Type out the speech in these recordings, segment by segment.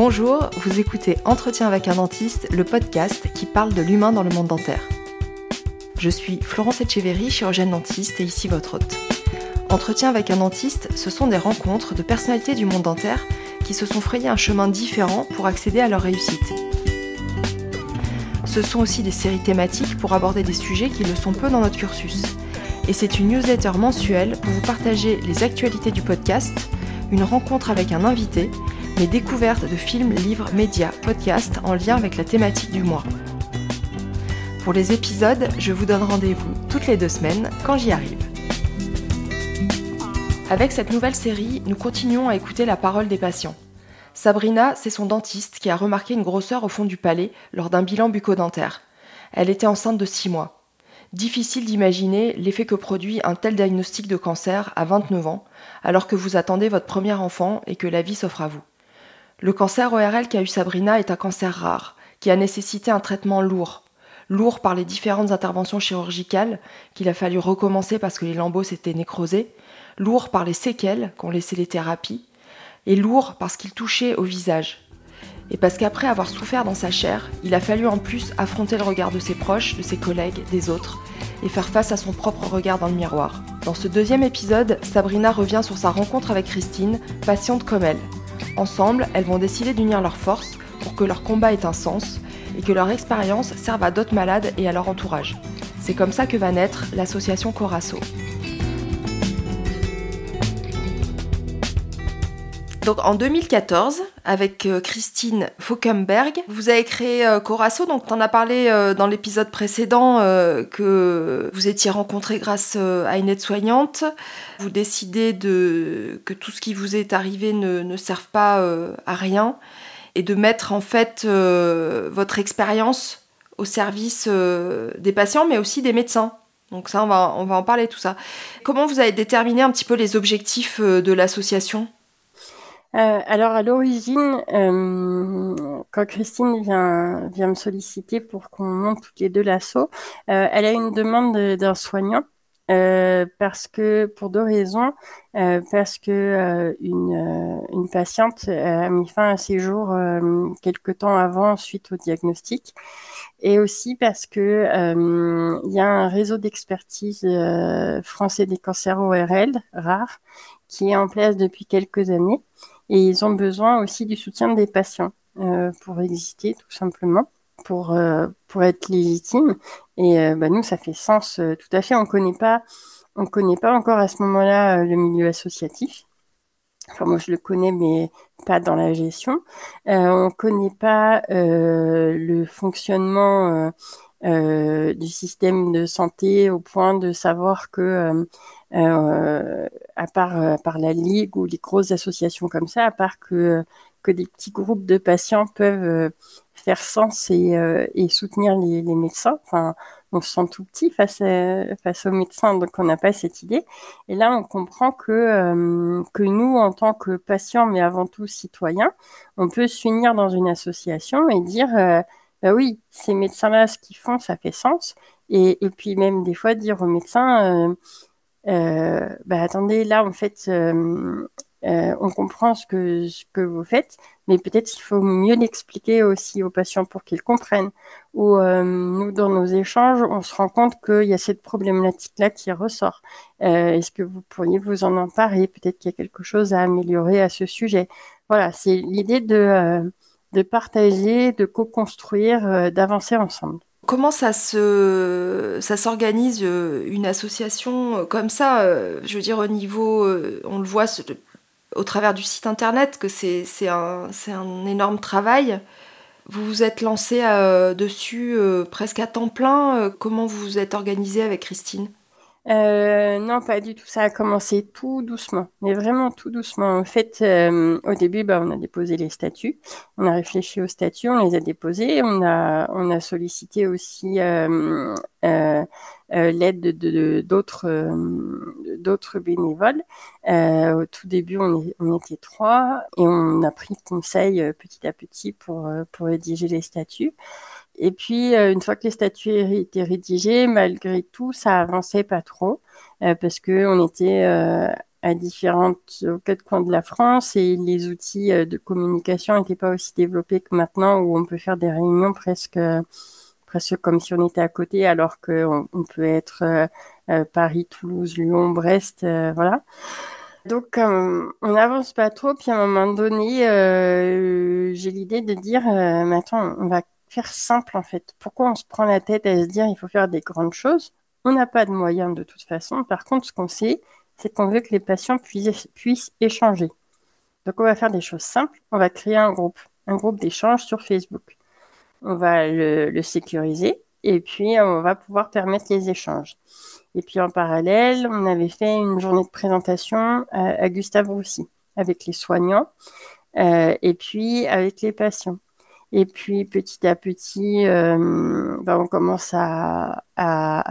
Bonjour, vous écoutez Entretien avec un dentiste, le podcast qui parle de l'humain dans le monde dentaire. Je suis Florence Etcheverry, chirurgienne dentiste et ici votre hôte. Entretien avec un dentiste, ce sont des rencontres de personnalités du monde dentaire qui se sont frayées un chemin différent pour accéder à leur réussite. Ce sont aussi des séries thématiques pour aborder des sujets qui le sont peu dans notre cursus. Et c'est une newsletter mensuelle pour vous partager les actualités du podcast, une rencontre avec un invité mes découvertes de films, livres, médias, podcasts en lien avec la thématique du mois. Pour les épisodes, je vous donne rendez-vous toutes les deux semaines quand j'y arrive. Avec cette nouvelle série, nous continuons à écouter la parole des patients. Sabrina, c'est son dentiste qui a remarqué une grosseur au fond du palais lors d'un bilan bucco-dentaire. Elle était enceinte de 6 mois. Difficile d'imaginer l'effet que produit un tel diagnostic de cancer à 29 ans, alors que vous attendez votre premier enfant et que la vie s'offre à vous. Le cancer ORL qu'a eu Sabrina est un cancer rare, qui a nécessité un traitement lourd. Lourd par les différentes interventions chirurgicales qu'il a fallu recommencer parce que les lambeaux s'étaient nécrosés, lourd par les séquelles qu'ont laissé les thérapies, et lourd parce qu'il touchait au visage. Et parce qu'après avoir souffert dans sa chair, il a fallu en plus affronter le regard de ses proches, de ses collègues, des autres, et faire face à son propre regard dans le miroir. Dans ce deuxième épisode, Sabrina revient sur sa rencontre avec Christine, patiente comme elle, Ensemble, elles vont décider d'unir leurs forces pour que leur combat ait un sens et que leur expérience serve à d'autres malades et à leur entourage. C'est comme ça que va naître l'association Corasso. Donc en 2014, avec euh, Christine Faukenberg, vous avez créé euh, Corasso. Donc en as parlé euh, dans l'épisode précédent que vous étiez rencontré grâce à une aide-soignante. Vous décidez de, que tout ce qui vous est arrivé ne, ne serve pas à rien et de mettre en fait votre expérience au service des patients mais aussi des médecins. Donc ça, on va, on va en parler tout ça. Comment vous avez déterminé un petit peu les objectifs de l'association? Euh, alors à l'origine, euh, quand Christine vient, me solliciter pour qu'on monte toutes les deux l'assaut, euh, elle a une demande d'un soignant. parce que pour deux raisons, parce que une, patiente a mis fin à ses jours quelque temps avant suite au diagnostic, et aussi parce que il y a un réseau d'expertise français des cancers ORL rares qui est en place depuis quelques années et ils ont besoin aussi du soutien des patients euh, pour exister tout simplement, pour, euh, pour être légitimes. Et euh, bah, nous, ça fait sens tout à fait. On connaît pas, on connaît pas encore à ce moment-là le milieu associatif. Enfin, moi, je le connais, mais pas dans la gestion. on connaît pas le fonctionnement euh, du système de santé au point de savoir que, euh, euh, à part par la ligue ou les grosses associations comme ça, à part que que des petits groupes de patients peuvent faire sens et, et soutenir les, médecins. Enfin, on se sent tout petit face, aux médecins, donc on n'a pas cette idée. Et là, on comprend que, que nous, en tant que patients, mais avant tout citoyens, on peut s'unir dans une association et dire bah oui, ces médecins-là, ce qu'ils font, ça fait sens. Et, puis même des fois dire aux médecins, euh, euh, bah attendez, là en fait, euh, euh, on comprend ce que, vous faites, mais peut-être il faut mieux l'expliquer aussi aux patients pour qu'ils comprennent. Ou euh, nous, dans nos échanges, on se rend compte qu'il y a cette problématique-là qui ressort. Est-ce que vous pourriez vous en emparer? Peut-être qu'il y a quelque chose à améliorer à ce sujet. Voilà, c'est l'idée de de partager, de co-construire, euh, d'avancer ensemble. Comment ça ça s'organise euh, une association euh, comme ça Je veux dire au niveau, on le voit au travers du site internet que c'est un, un énorme travail. Vous vous êtes lancé dessus presque à temps plein. comment vous vous êtes organisé avec Christine? Euh, non, pas du tout. Ça a commencé tout doucement, mais vraiment tout doucement. En fait, euh, au début, bah, on a déposé les statuts. On a réfléchi aux statuts, on les a déposés. On a, sollicité aussi euh, l'aide de d'autres bénévoles. au tout début, on, était trois et on a pris conseil petit à petit pour pour rédiger les statuts. Et puis, euh, une fois que les statuts étaient rédigés, malgré tout, ça avançait pas trop euh, parce que on était euh, à différentes aux quatre coins de la France et les outils de communication n'étaient pas aussi développés que maintenant où on peut faire des réunions presque presque comme si on était à côté alors qu'on on peut être Paris, Toulouse, Lyon, Brest, voilà. Donc, on n'avance pas trop. Puis à un moment donné, j'ai l'idée de dire, mais attends, on va faire simple en fait. Pourquoi on se prend la tête à se dire il faut faire des grandes choses? On n'a pas de moyens de toute façon. Par contre, ce qu'on sait, c'est qu'on veut que les patients puissent, échanger. Donc on va faire des choses simples. On va créer un groupe, un groupe d'échange sur Facebook. On va le, sécuriser et puis on va pouvoir permettre les échanges. Et puis en parallèle, on avait fait une journée de présentation à, Gustave Roussy avec les soignants euh, et puis avec les patients. Et puis petit à petit, euh, ben, on commence à,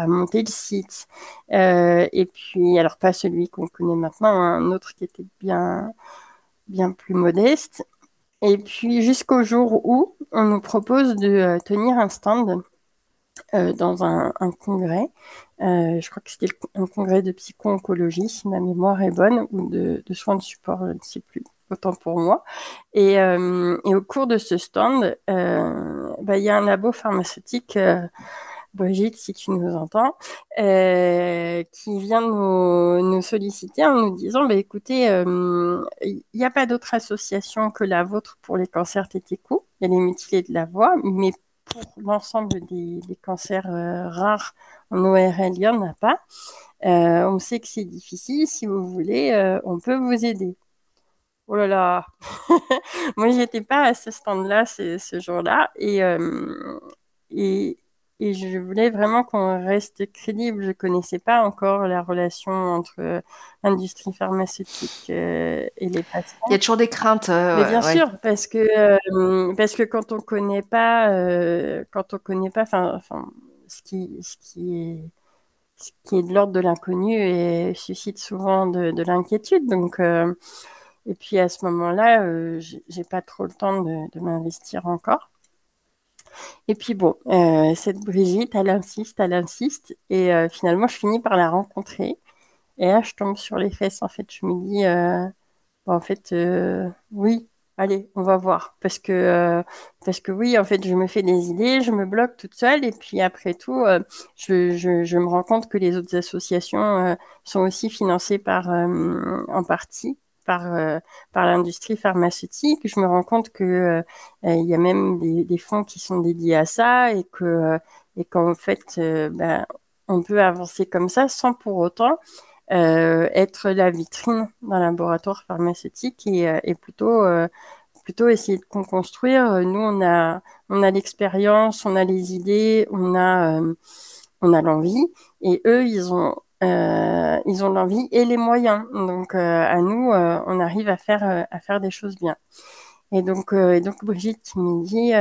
monter le site. Euh, et puis, alors pas celui qu'on connaît maintenant, hein, un autre qui était bien, bien plus modeste. Et puis jusqu'au jour où on nous propose de euh, tenir un stand dans un, congrès. je crois que c'était un congrès de psycho-oncologie, si ma mémoire est bonne, ou de soins de support, je ne sais plus autant pour moi. Et, euh, et, au cours de ce stand, euh, bah, il y a un labo pharmaceutique, euh, Brigitte, si tu nous entends, qui vient nous, solliciter en nous disant, bah, écoutez, il n'y a pas d'autre association que la vôtre pour les cancers tétéco, il y a les mutilés de la voix, mais pour l'ensemble des, des, cancers rares en ORL, il n'y en a pas. on sait que c'est difficile, si vous voulez, on peut vous aider. Oh là là Moi, j'étais pas à ce stand-là ce, jour-là. Et, euh, et, et, je voulais vraiment qu'on reste crédible. Je connaissais pas encore la relation entre l'industrie pharmaceutique euh, et les patients. Il y a toujours des craintes. Euh, Mais bien sûr, parce que, parce que quand on connaît pas, quand on connaît pas, enfin, ce qui, ce qui est ce qui est de l'ordre de l'inconnu et suscite souvent de, de l'inquiétude. Donc, et puis à ce moment-là, euh, j'ai pas trop le temps de, m'investir encore. Et puis bon, euh, cette Brigitte, elle insiste, elle insiste, et euh, finalement, je finis par la rencontrer. Et là, je tombe sur les fesses. En fait, je me dis, en fait, oui, allez, on va voir. Parce que, parce que oui, en fait, je me fais des idées, je me bloque toute seule, et puis après tout, je, je, me rends compte que les autres associations sont aussi financées par, en partie par, euh, par l'industrie pharmaceutique. Je me rends compte que euh, il y a même des, fonds qui sont dédiés à ça et que et qu'en fait, ben, on peut avancer comme ça sans pour autant être la vitrine d'un laboratoire pharmaceutique et, et plutôt plutôt essayer de construire. Nous, on a, on a l'expérience, on a les idées, on a, on a l'envie. Et eux, ils ont euh, ils ont l'envie et les moyens. Donc euh, à nous, euh, on arrive à faire à faire des choses bien. Et donc, et donc Brigitte me dit,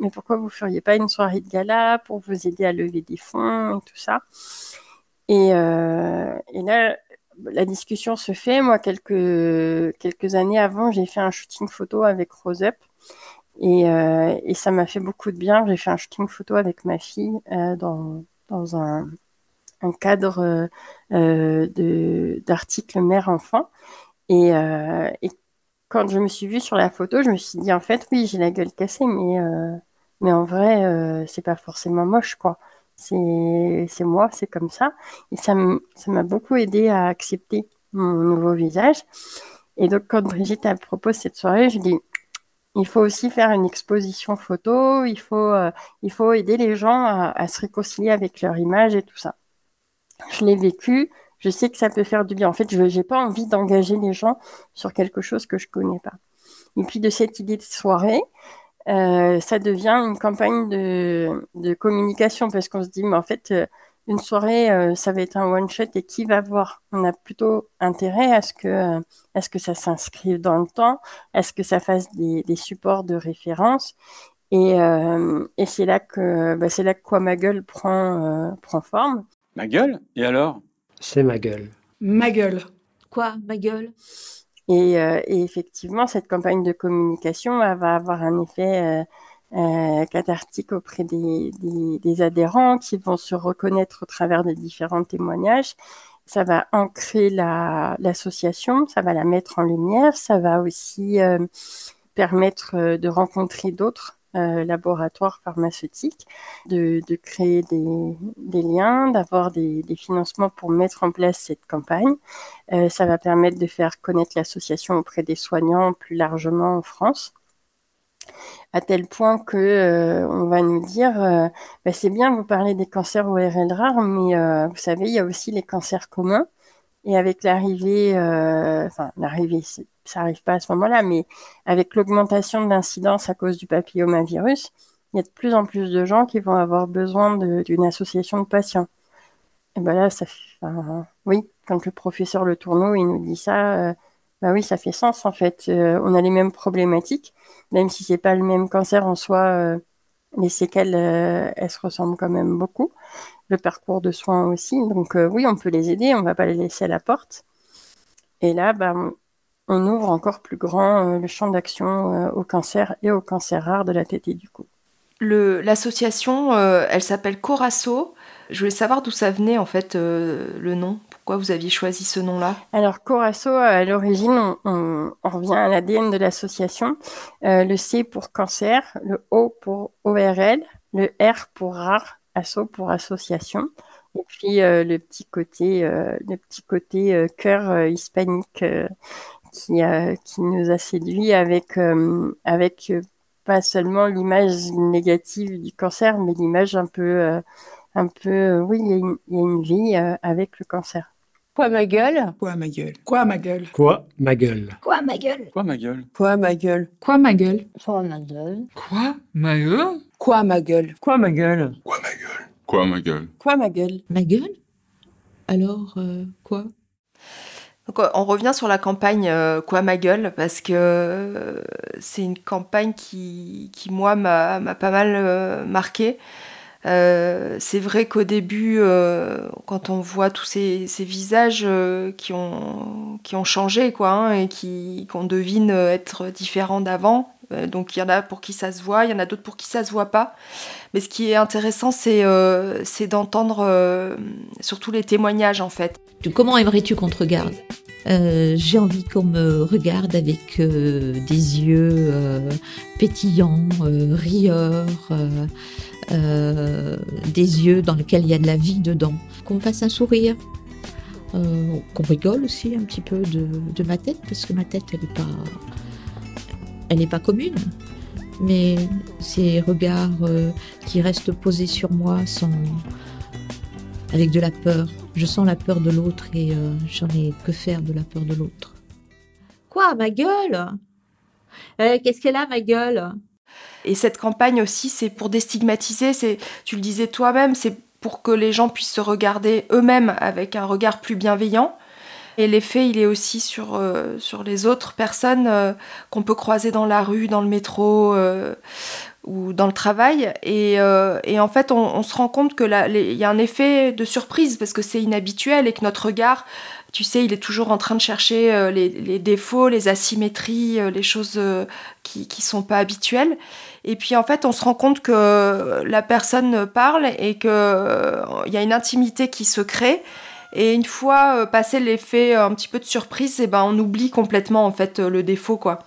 mais pourquoi vous feriez pas une soirée de gala pour vous aider à lever des fonds et tout ça? Et, et là, la discussion se fait. Moi, quelques quelques années avant, j'ai fait un shooting photo avec Rose Up. Et, et ça m'a fait beaucoup de bien. J'ai fait un shooting photo avec ma fille dans, dans un, un cadre euh, euh d'articles mère-enfant. Et, euh, et, quand je me suis vue sur la photo, je me suis dit, en fait, oui, j'ai la gueule cassée, mais, mais en vrai, c'est pas forcément moche, quoi. C'est moi, c'est comme ça. Et ça m'a beaucoup aidé à accepter mon nouveau visage. Et donc, quand Brigitte a proposé cette soirée, je dis, il faut aussi faire une exposition photo, il faut, il faut aider les gens à, se réconcilier avec leur image et tout ça je l'ai vécu, je sais que ça peut faire du bien. En fait, je n'ai pas envie d'engager les gens sur quelque chose que je connais pas. Et puis de cette idée de soirée, euh, ça devient une campagne de, communication parce qu'on se dit, mais en fait, euh, une soirée, euh, ça va être un one shot et qui va voir? On a plutôt intérêt à ce que, ça s'inscrive dans le temps, à ce que ça fasse des, supports de référence. Et, et c'est là que, bah, c'est là que quoi ma gueule prend, prend forme. Ma gueule Et alors? C'est ma gueule. Ma gueule. Quoi, ma gueule? Euh, et, effectivement, cette campagne de communication va avoir un effet euh, euh, cathartique auprès des, adhérents qui vont se reconnaître au travers des différents témoignages ça va ancrer l'association, ça va la mettre en lumière, ça va aussi permettre de rencontrer d'autres euh, laboratoires pharmaceutiques, de, créer des, liens, d'avoir des, financements pour mettre en place cette campagne. Euh, ça va permettre de faire connaître l'association auprès des soignants plus largement en France à tel point que euh, on va nous dire bah, c'est bien vous parlez des cancers ORL rares mais vous savez il y a aussi les cancers communs et avec l'arrivée enfin l'arrivée ça n'arrive pas à ce moment-là, mais avec l'augmentation de l'incidence à cause du papillomavirus, il y a de plus en plus de gens qui vont avoir besoin d'une association de patients. Et ben là, ça fait, oui, quand le professeur Le Tourneau il nous dit ça, euh, bah oui, ça fait sens en fait. Euh, on a les mêmes problématiques, même si c'est pas le même cancer en soi, euh, les séquelles, elles se ressemblent quand même beaucoup. Le parcours de soins aussi. Donc oui, on peut les aider, on va pas les laisser à la porte. Et là, bah, on ouvre encore plus grand euh, le champ d'action euh, au cancer et au cancer rare de la tête et du cou. L'association, euh, elle s'appelle Corasso. Je voulais savoir d'où ça venait en fait le nom. Pourquoi vous aviez choisi ce nom-là? Alors Corasso, à l'origine, on, revient à l'ADN de l'association. le C pour cancer, le O pour ORL, le R pour rare, pour association. Et puis le petit côté, le petit côté cœur hispanique qui, qui nous a séduit avec, euh, avec euh, pas seulement l'image négative du cancer, mais l'image un peu, euh, un peu, oui, il y, a une vie avec le cancer. Quoi ma gueule Quoi ma gueule Quoi ma gueule Quoi ma gueule Quoi ma gueule Quoi ma gueule Quoi ma gueule Quoi ma gueule Quoi ma gueule Quoi ma gueule Quoi ma gueule Quoi ma gueule Quoi ma gueule Quoi ma gueule Quoi ma gueule Ma gueule Alors, quoi on revient sur la campagne euh, Quoi ma gueule parce que euh, c'est une campagne qui, qui moi m'a pas mal euh, c'est vrai qu'au début, quand on voit tous ces, visages qui, ont, qui ont changé quoi, hein, et qui qu'on devine être différents d'avant, donc il y en a pour qui ça se voit, il y en a d'autres pour qui ça se voit pas. Mais ce qui est intéressant, c'est c'est d'entendre surtout les témoignages en fait. Comment aimerais-tu qu'on te regarde? Euh, j'ai envie qu'on me regarde avec euh, des yeux euh, pétillants, rieurs, des yeux dans lesquels il y a de la vie dedans, qu'on fasse un sourire, qu'on rigole aussi un petit peu de, ma tête, parce que ma tête, elle n'est pas, elle pas commune. Mais ces regards qui restent posés sur moi sont avec de la peur, je sens la peur de l'autre et euh, j'en ai que faire de la peur de l'autre. Quoi, ma gueule? Euh, Qu'est-ce qu'elle a, ma gueule? Et cette campagne aussi, c'est pour déstigmatiser, c'est, tu le disais toi-même, c'est pour que les gens puissent se regarder eux-mêmes avec un regard plus bienveillant. Et l'effet, il est aussi sur, euh, sur les autres personnes qu'on peut croiser dans la rue, dans le métro, ou dans le travail. Et, euh, et en fait, on, se rend compte qu'il y a un effet de surprise parce que c'est inhabituel et que notre regard, tu sais, il est toujours en train de chercher euh, les, défauts, les asymétries, euh, les choses qui ne sont pas habituelles. Et puis en fait, on se rend compte que la personne parle et qu'il il y a une intimité qui se crée. Et une fois passé l'effet un petit peu de surprise, et eh ben on oublie complètement en fait le défaut quoi.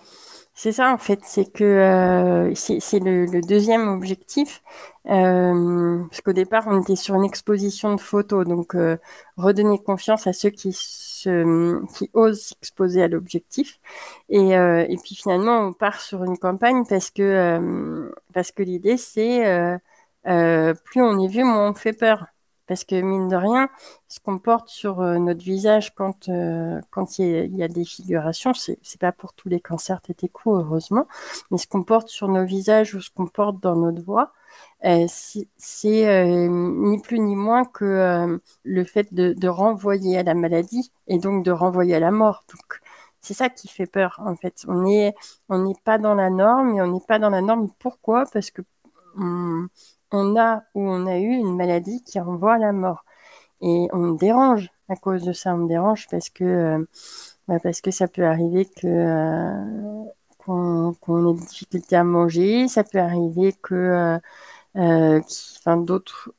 C'est ça en fait, c'est que euh, c'est le, deuxième objectif, euh, parce qu'au départ on était sur une exposition de photos, donc euh, redonner confiance à ceux qui, se, qui osent s'exposer à l'objectif, et, et, puis finalement on part sur une campagne parce que parce que l'idée c'est plus on est vu, moins on fait peur. Parce que mine de rien, ce qu'on porte sur euh, notre visage quand euh, quand il y, a des figurations, c'est pas pour tous les cancers tétéco heureusement, mais ce qu'on porte sur nos visages ou ce qu'on porte dans notre voix, euh, c'est ni plus ni moins que le fait de, renvoyer à la maladie et donc de renvoyer à la mort. Donc c'est ça qui fait peur en fait. On est on n'est pas dans la norme et on n'est pas dans la norme. Pourquoi? Parce que on a ou on a eu une maladie qui renvoie à la mort. Et on me dérange à cause de ça, on me dérange parce que, euh, bah, parce que ça peut arriver que euh, qu'on ait des difficultés à manger, ça peut arriver que euh, enfin, d'autres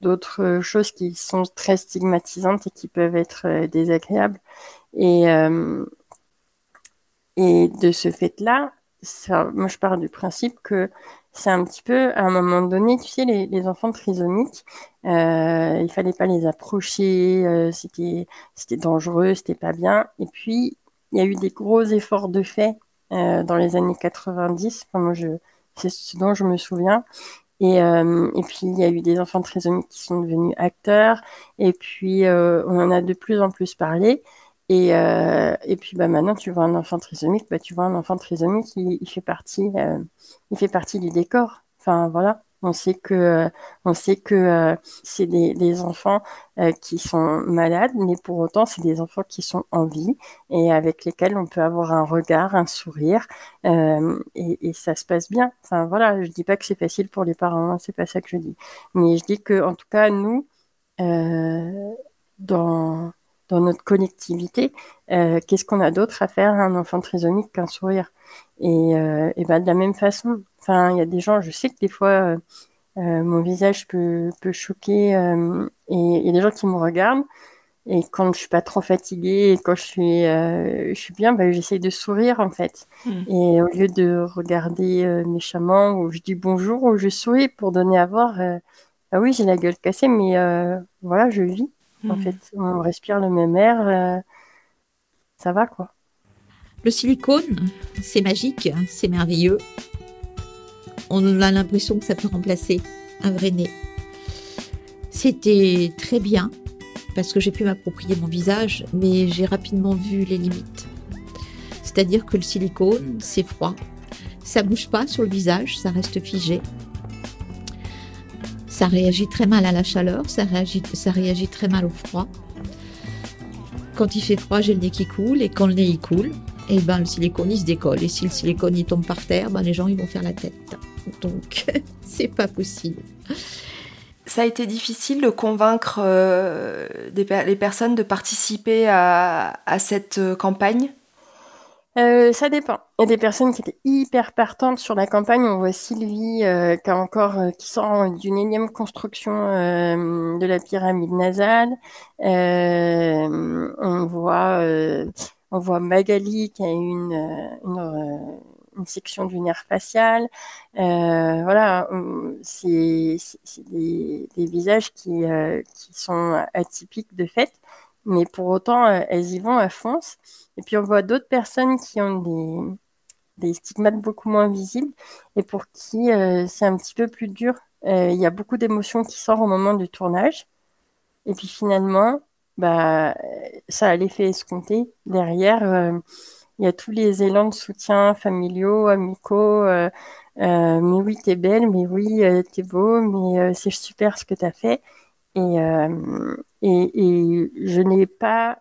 d'autres choses qui sont très stigmatisantes et qui peuvent être désagréables. Et, de ce fait-là, moi je pars du principe que c'est un petit peu, à un moment donné, tu sais, les, enfants trisomiques, euh, il fallait pas les approcher, euh, c'était dangereux, c'était pas bien. Et puis, il y a eu des gros efforts de fait euh, dans les années 90. Enfin, moi, je, c'est ce dont je me souviens. Et, euh, et puis, il y a eu des enfants trisomiques qui sont devenus acteurs. Et puis, on en a de plus en plus parlé. Et, euh, et puis bah, maintenant, tu vois un enfant trisomique, bah, tu vois un enfant trisomique, il, il fait partie, euh, il fait partie du décor. Enfin voilà, on sait que, euh, euh, c'est des, enfants euh, qui sont malades, mais pour autant, c'est des enfants qui sont en vie et avec lesquels on peut avoir un regard, un sourire, et, et, ça se passe bien. Enfin voilà, je dis pas que c'est facile pour les parents, hein, c'est pas ça que je dis, mais je dis que en tout cas nous, dans notre collectivité, euh, qu'est-ce qu'on a d'autre à faire à un enfant trisomique qu'un sourire? Et, euh, et ben de la même façon, enfin, il y a des gens, je sais que des fois, euh, euh mon visage peut, peut choquer, euh, et il y a des gens qui me regardent, et quand je suis pas trop fatiguée, et quand je suis, euh, je suis bien, ben, j'essaye de sourire en fait. Mmh. Et au lieu de regarder méchamment, ou je dis bonjour, ou je souris pour donner à voir, ah oui, j'ai la gueule cassée, mais voilà, je vis. En hmm. fait, on respire le même air, euh, ça va quoi. Le silicone, c'est magique, c'est merveilleux. On a l'impression que ça peut remplacer un vrai nez. C'était très bien parce que j'ai pu m'approprier mon visage, mais j'ai rapidement vu les limites. C'est-à-dire que le silicone, c'est froid, ça bouge pas sur le visage, ça reste figé. Ça réagit très mal à la chaleur, ça réagit, ça réagit très mal au froid. Quand il fait froid, j'ai le nez qui coule, et quand le nez il coule, et eh ben le silicone il se décolle. Et si le silicone il tombe par terre, ben les gens ils vont faire la tête. Donc c'est pas possible. Ça a été difficile de convaincre euh, les personnes de participer à cette euh, campagne? Euh, ça dépend. Il y a des personnes qui étaient hyper partantes sur la campagne. On voit Sylvie euh, qui a encore euh, qui sort d'une énième construction de la pyramide nasale. on voit on voit Magali qui a une une, une section du nerf facial. voilà, c'est des, visages qui qui sont atypiques de fait, mais pour autant elles y vont à fond. Et puis on voit d'autres personnes qui ont des, des stigmates beaucoup moins visibles et pour qui euh, c'est un petit peu plus dur. Euh, il y a beaucoup d'émotions qui sortent au moment du tournage. Et puis finalement, bah, ça a l'effet escompté. Derrière, euh, il y a tous les élans de soutien familiaux, amicaux. mais oui, t'es belle, mais oui, t'es beau, mais c'est super ce que t'as fait. Et, et, et je n'ai pas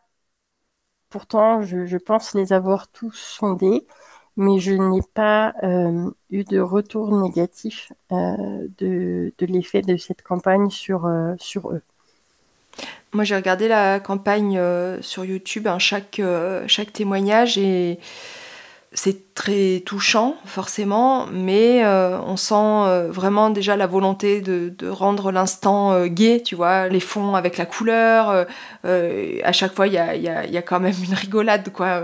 Pourtant, je, pense les avoir tous sondés, mais je n'ai pas euh, eu de retour négatif euh, de, l'effet de cette campagne sur, euh, sur eux. Moi, j'ai regardé la campagne sur YouTube, hein, chaque, chaque témoignage, et c'est très touchant, forcément, mais euh, on sent euh, vraiment déjà la volonté de, rendre l'instant euh, gai, tu vois, les fonds avec la couleur. à chaque fois, il y a, quand même une rigolade, quoi.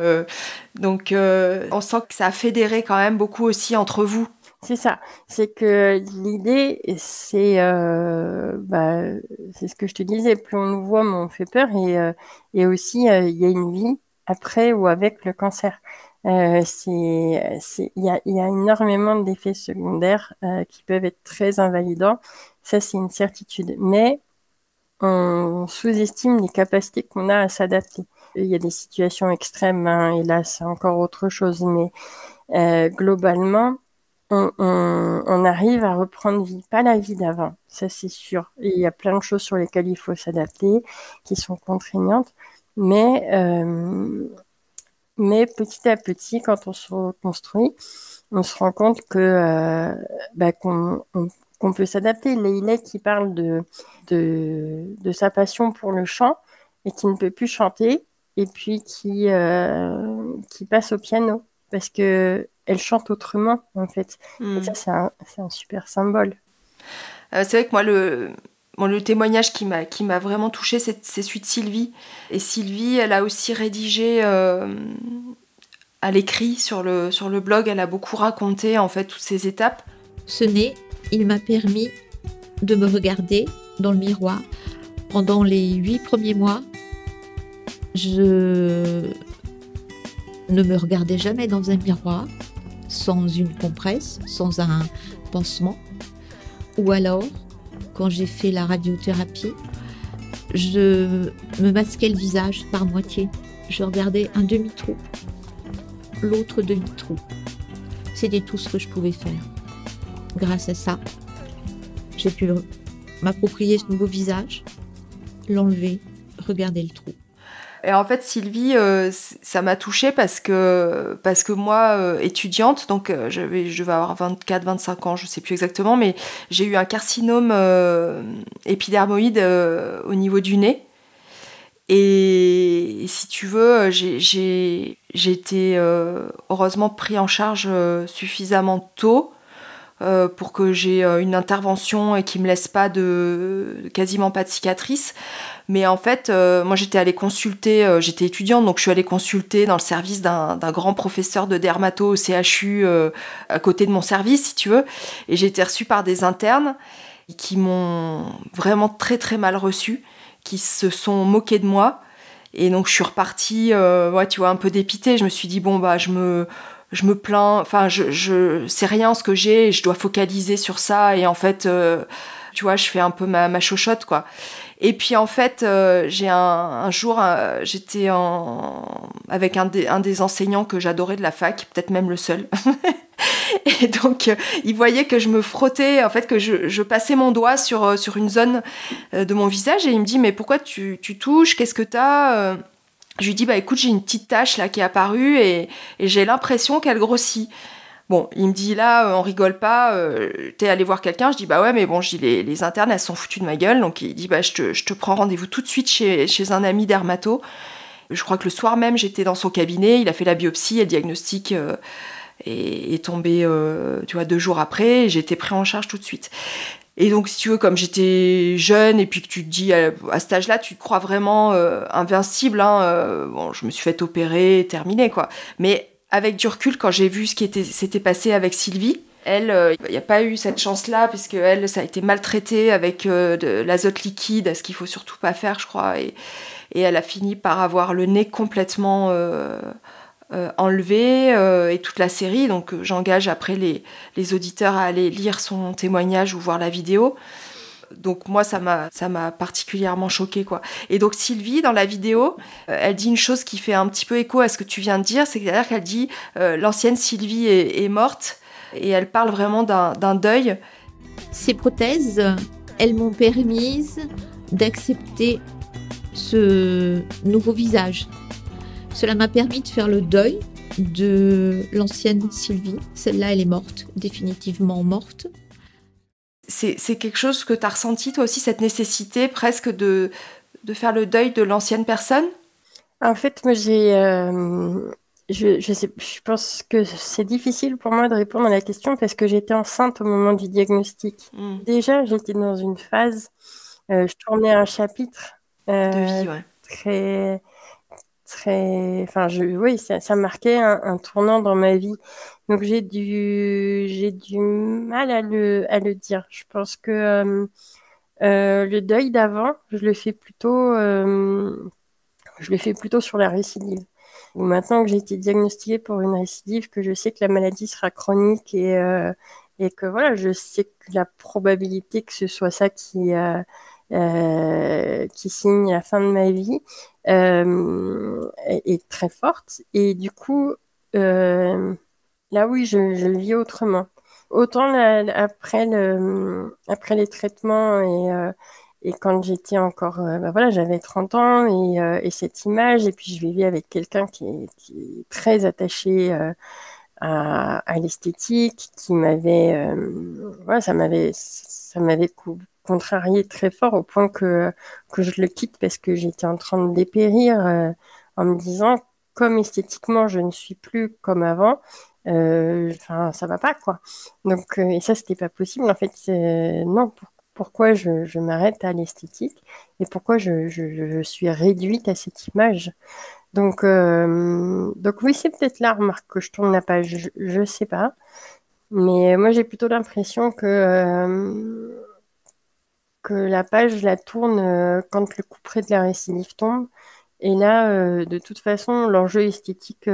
donc, on sent que ça a fédéré quand même beaucoup aussi entre vous. C'est ça. C'est que l'idée, c'est bah, c'est ce que je te disais. Plus on nous voit, moins on fait peur. Et, et aussi, il y a une vie après ou avec le cancer. Euh, il y a, énormément d'effets secondaires euh, qui peuvent être très invalidants. Ça, c'est une certitude. Mais on sous-estime les capacités qu'on a à s'adapter. Il y a des situations extrêmes, hein, et là, c'est encore autre chose. Mais euh, globalement, on, arrive à reprendre vie, pas la vie d'avant, ça c'est sûr. il y a plein de choses sur lesquelles il faut s'adapter, qui sont contraignantes. Mais euh, mais petit à petit, quand on se reconstruit, on se rend compte que euh, bah, qu'on peut s'adapter. Leïla qui parle de, de, de, sa passion pour le chant et qui ne peut plus chanter, et puis qui, euh, qui passe au piano parce que elle chante autrement en fait. Et hmm. ça, c'est un, un, super symbole. Euh, c'est vrai que moi, le, Bon, le témoignage qui m'a qui m'a vraiment touché, c'est celui de Sylvie. Et Sylvie, elle a aussi rédigé euh, à l'écrit sur le sur le blog. Elle a beaucoup raconté en fait toutes ces étapes. Ce nez, il m'a permis de me regarder dans le miroir pendant les huit premiers mois. Je ne me regardais jamais dans un miroir sans une compresse, sans un pansement. Ou alors, quand j'ai fait la radiothérapie, je me masquais le visage par moitié. Je regardais un demi-trou, l'autre demi-trou. C'était tout ce que je pouvais faire. Grâce à ça, j'ai pu m'approprier ce nouveau visage, l'enlever, regarder le trou. Et en fait, Sylvie, euh, ça m'a touchée parce que, moi, euh, étudiante, donc euh, je devais avoir 24, 25 ans, je sais plus exactement, mais j'ai eu un carcinome épidermoïde au niveau du nez. Et, si tu veux, j'ai été heureusement pris en charge suffisamment tôt pour que j'ai une intervention et qui me laisse pas de quasiment pas de cicatrices. Mais en fait, euh, moi j'étais allée consulter, euh, j'étais étudiante, donc je suis allée consulter dans le service d'un grand professeur de dermato au CHU euh, à côté de mon service, si tu veux. Et j'ai été reçue par des internes qui m'ont vraiment très très mal reçue, qui se sont moqués de moi. Et donc je suis repartie, tu vois, un peu dépitée. Je me suis dit, bon, bah, je me, je me plains, enfin, je, je sais rien ce que j'ai, je dois focaliser sur ça. Et en fait, tu vois, je fais un peu ma, ma chochotte, quoi. Et puis en fait, euh, j'ai un, jour, euh, j'étais avec un, des enseignants que j'adorais de la fac, peut-être même le seul. et donc, euh, il voyait que je me frottais, en fait, que je, passais mon doigt sur, sur une zone de mon visage et il me dit, mais pourquoi tu, touches? Qu'est-ce que t'as Je lui dis, bah écoute, j'ai une petite tache là qui est apparue et j'ai l'impression qu'elle grossit. Bon, il me dit là, euh, on rigole pas, euh, t'es allé voir quelqu'un Je dis bah ouais, mais bon, je dis les, internes, elles sont foutues de ma gueule. Donc il dit bah je te, je te prends rendez-vous tout de suite chez, un ami dermato. Je crois que le soir même, j'étais dans son cabinet, il a fait la biopsie et le diagnostic euh, est, tombé, tu vois, deux jours après. J'ai été pris en charge tout de suite. Et donc, si tu veux, comme j'étais jeune et puis que tu te dis à, cet âge-là, tu te crois vraiment invincible. Hein, bon, je me suis fait opérer, terminé quoi. Mais avec du recul, quand j'ai vu ce qui s'était passé avec Sylvie, elle, il euh, n'y a pas eu cette chance-là, puisque elle, ça a été maltraité avec euh, de l'azote liquide, ce qu'il faut surtout pas faire, je crois. Et, elle a fini par avoir le nez complètement euh, enlevé et toute la série. Donc j'engage après les, les auditeurs à aller lire son témoignage ou voir la vidéo donc moi ça m'a particulièrement choqué quoi. Et donc Sylvie dans la vidéo, euh, elle dit une chose qui fait un petit peu écho à ce que tu viens de dire, c'est-à-dire qu'elle dit euh, l'ancienne Sylvie est, morte et elle parle vraiment d'un deuil. Ces prothèses, elles m'ont permis d'accepter ce nouveau visage. Cela m'a permis de faire le deuil de l'ancienne Sylvie. Celle-là, elle est morte, définitivement morte. C'est quelque chose que tu as ressenti toi aussi, cette nécessité presque de, de faire le deuil de l'ancienne personne? En fait, moi j'ai... Euh, je, je, sais, je pense que c'est difficile pour moi de répondre à la question parce que j'étais enceinte au moment du diagnostic. Hmm. Déjà, j'étais dans une phase, euh, je tournais un chapitre euh, de vie, ouais. très enfin, je, oui, ça, marquait un, tournant dans ma vie. Donc j'ai du, j'ai du mal à le, à le dire. Je pense que euh, euh, le deuil d'avant, je le fais plutôt, euh, je le fais plutôt sur la récidive. maintenant que j'ai été diagnostiquée pour une récidive, que je sais que la maladie sera chronique et, euh, et que voilà, je sais que la probabilité que ce soit ça qui euh, qui signe la fin de ma vie euh, est, très forte. Et du coup, euh, là oui, je, le vis autrement. Autant après, le, après les traitements et, quand j'étais encore, bah voilà, j'avais 30 ans et, et, cette image, et puis je vivais avec quelqu'un qui, est très attaché à, l'esthétique, qui m'avait, voilà, ça m'avait, ça m'avait contrarié très fort au point que, que je le quitte parce que j'étais en train de dépérir euh, en me disant comme esthétiquement je ne suis plus comme avant, euh, enfin ça va pas quoi. Donc euh, et ça c'était pas possible en fait. Non, pourquoi je, m'arrête à l'esthétique et pourquoi je, suis réduite à cette image? Donc, euh, donc oui, c'est peut-être la remarque que je tourne la page, je sais pas. Mais moi, j'ai plutôt l'impression que, euh, que la page, la tourne euh, quand le coup près de la récidive tombe. Et là, de toute façon, l'enjeu esthétique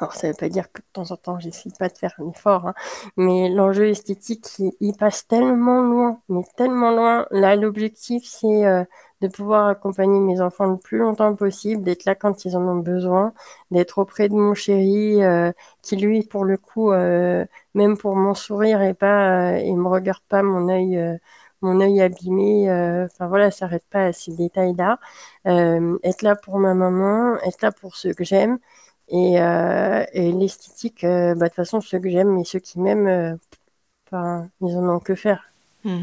alors, ça ne veut pas dire que de temps en temps, j'essaie pas de faire un effort, hein. mais l'enjeu esthétique, il, passe tellement loin, mais tellement loin. Là, l'objectif, c'est euh, de pouvoir accompagner mes enfants le plus longtemps possible, d'être là quand ils en ont besoin, d'être auprès de mon chéri, euh, qui lui, pour le coup, euh, même pour mon sourire et pas, il me regarde pas mon œil. Mon œil abîmé, enfin voilà, ça s'arrête pas à ces détails-là. être là pour ma maman, être là pour ceux que j'aime, et, euh, l'esthétique, euh, bah, de toute façon, ceux que j'aime et ceux qui m'aiment, euh, ils en ont que faire. Hmm.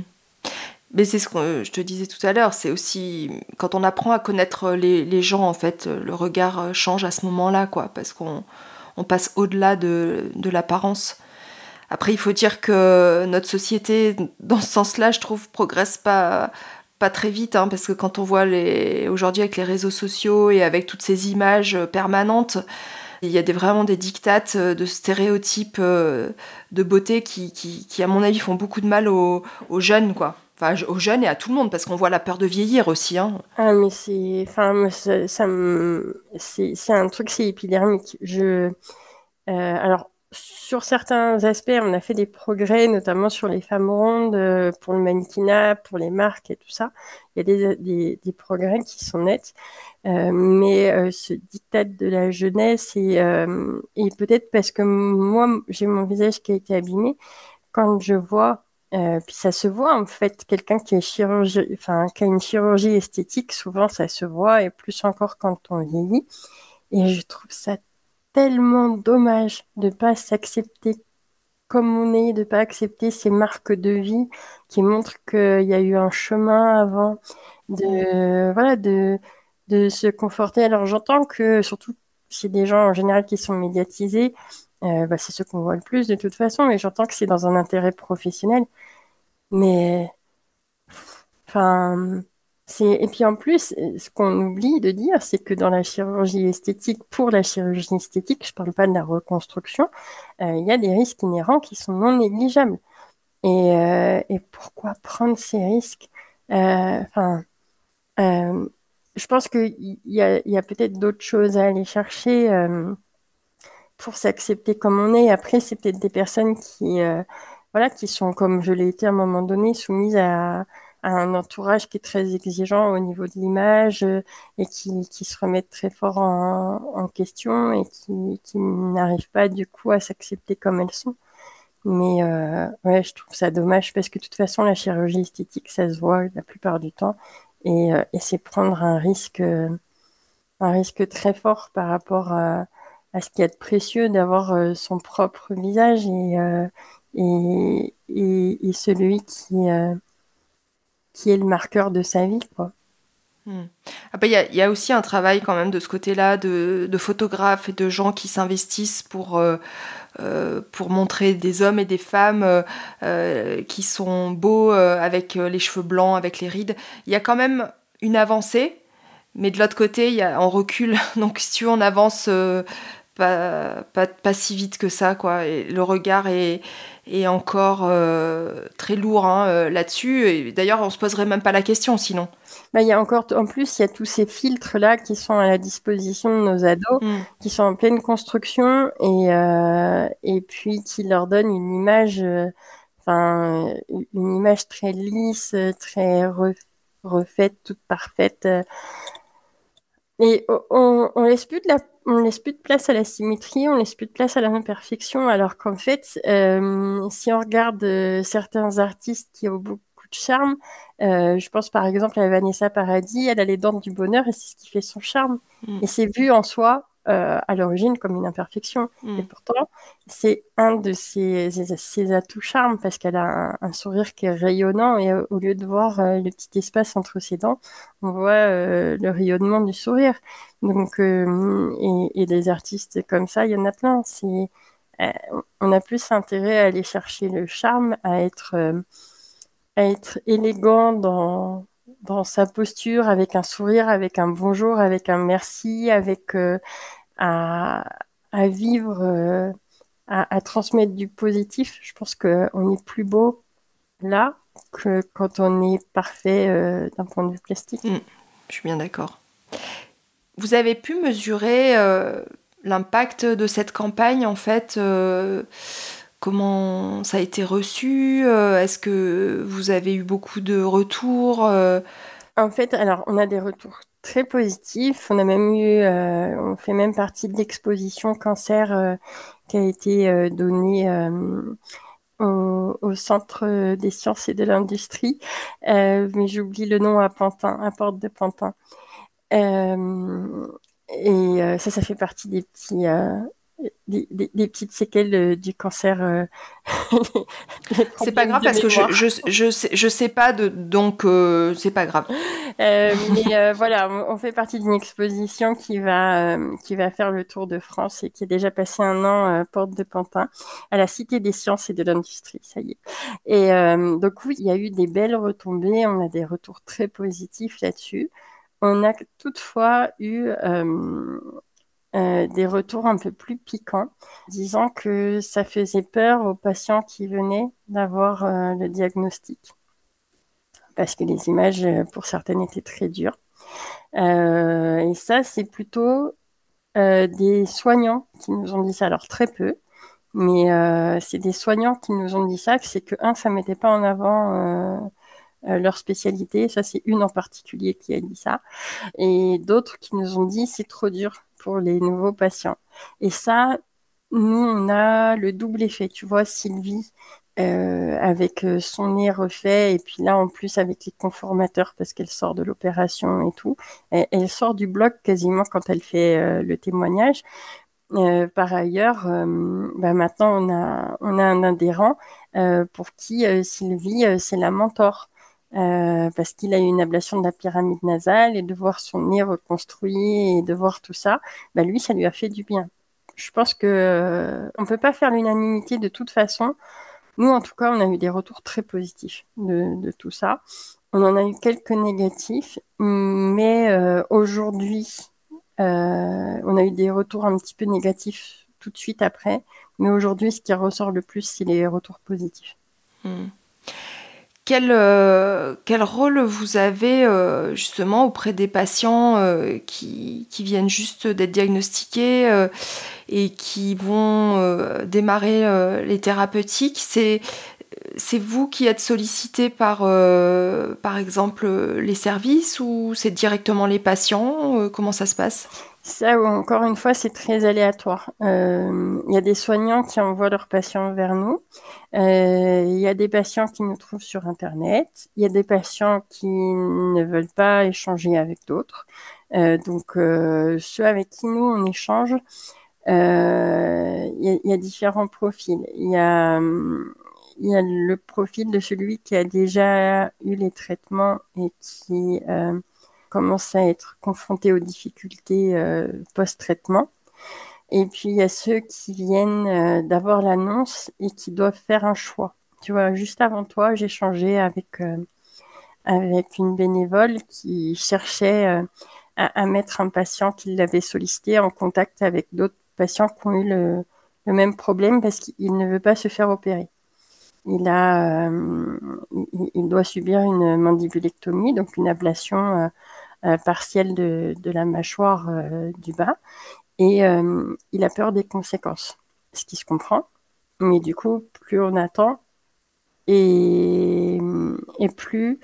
Mais c'est ce que je te disais tout à l'heure, c'est aussi quand on apprend à connaître les, gens, en fait, le regard change à ce moment-là, quoi, parce qu'on on passe au-delà de, de l'apparence. Après, il faut dire que notre société, dans ce sens-là, je trouve, progresse pas, pas très vite, hein, parce que quand on voit les... aujourd'hui avec les réseaux sociaux et avec toutes ces images permanentes, il y a vraiment des dictates euh, de stéréotypes euh, de beauté qui, qui, à mon avis, font beaucoup de mal aux, aux, jeunes, quoi. Aux jeunes et à tout le monde, parce qu'on voit la peur de vieillir aussi. Hein. Ah, mais c'est... Enfin, ça, ça. C'est un truc, c'est épidermique. Je... Euh, alors, sur certains aspects, on a fait des progrès, notamment sur les femmes rondes, euh, pour le mannequinat, pour les marques et tout ça. Il y a des, progrès qui sont nets. Euh, mais euh, ce dictat de la jeunesse, et, peut-être parce que moi, j'ai mon visage qui a été abîmé, quand je vois, puis ça se voit en fait, quelqu'un qui, qui a une chirurgie esthétique, souvent ça se voit, et plus encore quand on vieillit. Et je trouve ça tellement dommage de pas s'accepter comme on est, de pas accepter ces marques de vie qui montrent qu'il y a eu un chemin avant, de voilà, de, de se conforter. Alors j'entends que surtout c'est des gens en général qui sont médiatisés, euh, bah, c'est ceux qu'on voit le plus de toute façon, mais j'entends que c'est dans un intérêt professionnel. Mais enfin et puis en plus, ce qu'on oublie de dire, c'est que dans la chirurgie esthétique, pour la chirurgie esthétique, je ne parle pas de la reconstruction, euh, il y a des risques inhérents qui sont non négligeables. Et, euh, pourquoi prendre ces risques? Euh, Enfin, je pense qu'il y a, y a peut-être d'autres choses à aller chercher pour s'accepter comme on est. Après, c'est peut-être des personnes qui, voilà, qui sont, comme je l'ai été à un moment donné, soumises à un entourage qui est très exigeant au niveau de l'image euh, et qui, qui, se remet très fort en, question et qui, qui n'arrivent pas du coup à s'accepter comme elles sont. Mais euh, ouais, je trouve ça dommage parce que de toute façon, la chirurgie esthétique, ça se voit la plupart du temps et, euh, c'est prendre un risque, un risque très fort par rapport à, à ce qui est précieux d'avoir son propre visage et, et, et, et, celui qui qui est le marqueur de sa vie, quoi. Hmm. Il y, a aussi un travail quand même de ce côté-là de, photographes et de gens qui s'investissent pour, euh, euh, pour montrer des hommes et des femmes euh, qui sont beaux avec les cheveux blancs, avec les rides. Il y a quand même une avancée, mais de l'autre côté, y a, on recule. Donc si on avance pas, pas, si vite que ça, quoi. Le regard est, est encore euh, très lourd hein, euh, là-dessus. Et d'ailleurs, on se poserait même pas la question sinon. Bah, il y a encore, en plus, il y a tous ces filtres là qui sont à la disposition de nos ados, mm. qui sont en pleine construction et euh, et puis qui leur donnent une image, enfin une image très lisse, très refaite, toute parfaite. Et on, on laisse plus de la on laisse plus de place à la symétrie, on laisse plus de place à la imperfection, alors qu'en fait, euh, si on regarde euh, certains artistes qui ont beaucoup de charme, euh, je pense par exemple à Vanessa Paradis, elle a les dents du bonheur et c'est ce qui fait son charme. Mm. Et c'est vu en soi euh, à l'origine comme une imperfection. Mm. Et pourtant, c'est un de ses, ses, atouts charmes parce qu'elle a un, sourire qui est rayonnant et euh, au lieu de voir euh, le petit espace entre ses dents, on voit le rayonnement du sourire. Donc, et, et, des artistes comme ça, il y en a plein. C'est, on a plus intérêt à aller chercher le charme, à être à être élégant dans, dans sa posture, avec un sourire, avec un bonjour, avec un merci, avec euh, à, vivre, euh, à, transmettre du positif. Je pense qu'on est plus beau là que quand on est parfait euh, d'un point de vue plastique. Mmh, je suis bien d'accord. Vous avez pu mesurer l'impact de cette campagne en fait Comment ça a été reçu euh, Est-ce que vous avez eu beaucoup de retours euh? En fait, alors on a des retours très positifs. On a même eu, euh, on fait même partie de l'exposition cancer qui a été donnée au, Centre des sciences et de l'industrie, mais j'oublie le nom à Pantin, à Porte de Pantin. et ça, ça fait partie des petits des, petites séquelles euh, du cancer. Euh, c'est pas grave parce que je, je, je, sais, je sais pas, de, donc euh, c'est pas grave. mais voilà, on, fait partie d'une exposition qui va, qui va faire le tour de France et qui a déjà passé un an porte de Pantin à la Cité des sciences et de l'industrie, ça y est. Et donc oui, il y a eu des belles retombées, on a des retours très positifs là-dessus. On a toutefois eu euh, des retours un peu plus piquants, disant que ça faisait peur aux patients qui venaient d'avoir euh, le diagnostic, parce que les images, euh, pour certaines, étaient très dures. et ça, c'est plutôt des soignants qui nous ont dit ça, alors très peu, mais c'est des soignants qui nous ont dit ça, c'est que, un, ça ne mettait pas en avant leur spécialité, ça c'est une en particulier qui a dit ça, et d'autres qui nous ont dit c'est trop dur pour les nouveaux patients. Et ça, nous, on a le double effet. Tu vois, Sylvie, euh, avec euh, son nez refait, et puis là, en plus, avec les conformateurs, parce qu'elle sort de l'opération et tout, elle, sort du bloc quasiment quand elle fait euh, le témoignage. par ailleurs, bah, maintenant, on a, on a un adhérent pour qui Sylvie, c'est la mentor. Euh, parce qu'il a eu une ablation de la pyramide nasale et de voir son nez reconstruit et de voir tout ça, bah lui, ça lui a fait du bien. Je pense que euh, on peut pas faire l'unanimité de toute façon. Nous, en tout cas, on a eu des retours très positifs de, tout ça. On en a eu quelques négatifs, mais euh, aujourd'hui, on a eu des retours un petit peu négatifs tout de suite après. Mais aujourd'hui, ce qui ressort le plus, c'est les retours positifs. Hmm. Quel, euh, quel rôle vous avez euh, justement auprès des patients euh, qui, qui, viennent juste d'être diagnostiqués et qui vont démarrer les thérapeutiques? C'est c'est vous qui êtes sollicité par, par exemple, les services ou c'est directement les patients? Comment ça se passe? Ça, encore une fois, c'est très aléatoire. Euh, il y a des soignants qui envoient leurs patients vers nous. Euh, il y a des patients qui nous trouvent sur Internet. Il y a des patients qui ne veulent pas échanger avec d'autres. Euh, donc, ceux avec qui nous, on échange, il y, a différents profils. Il y a le profil de celui qui a déjà eu les traitements et qui commencent à être confrontés aux difficultés euh, post-traitement. Et puis il y a ceux qui viennent euh, d'avoir l'annonce et qui doivent faire un choix. Tu vois, juste avant toi, j'ai changé avec, euh, avec une bénévole qui cherchait à, mettre un patient qui l'avait sollicité en contact avec d'autres patients qui ont eu le, même problème parce qu'il ne veut pas se faire opérer. Il, a, il, doit subir une mandibulectomie, donc une ablation partielle de, la mâchoire euh, du bas. Et euh, il a peur des conséquences, ce qui se comprend. Mais du coup, plus on attend, et, et plus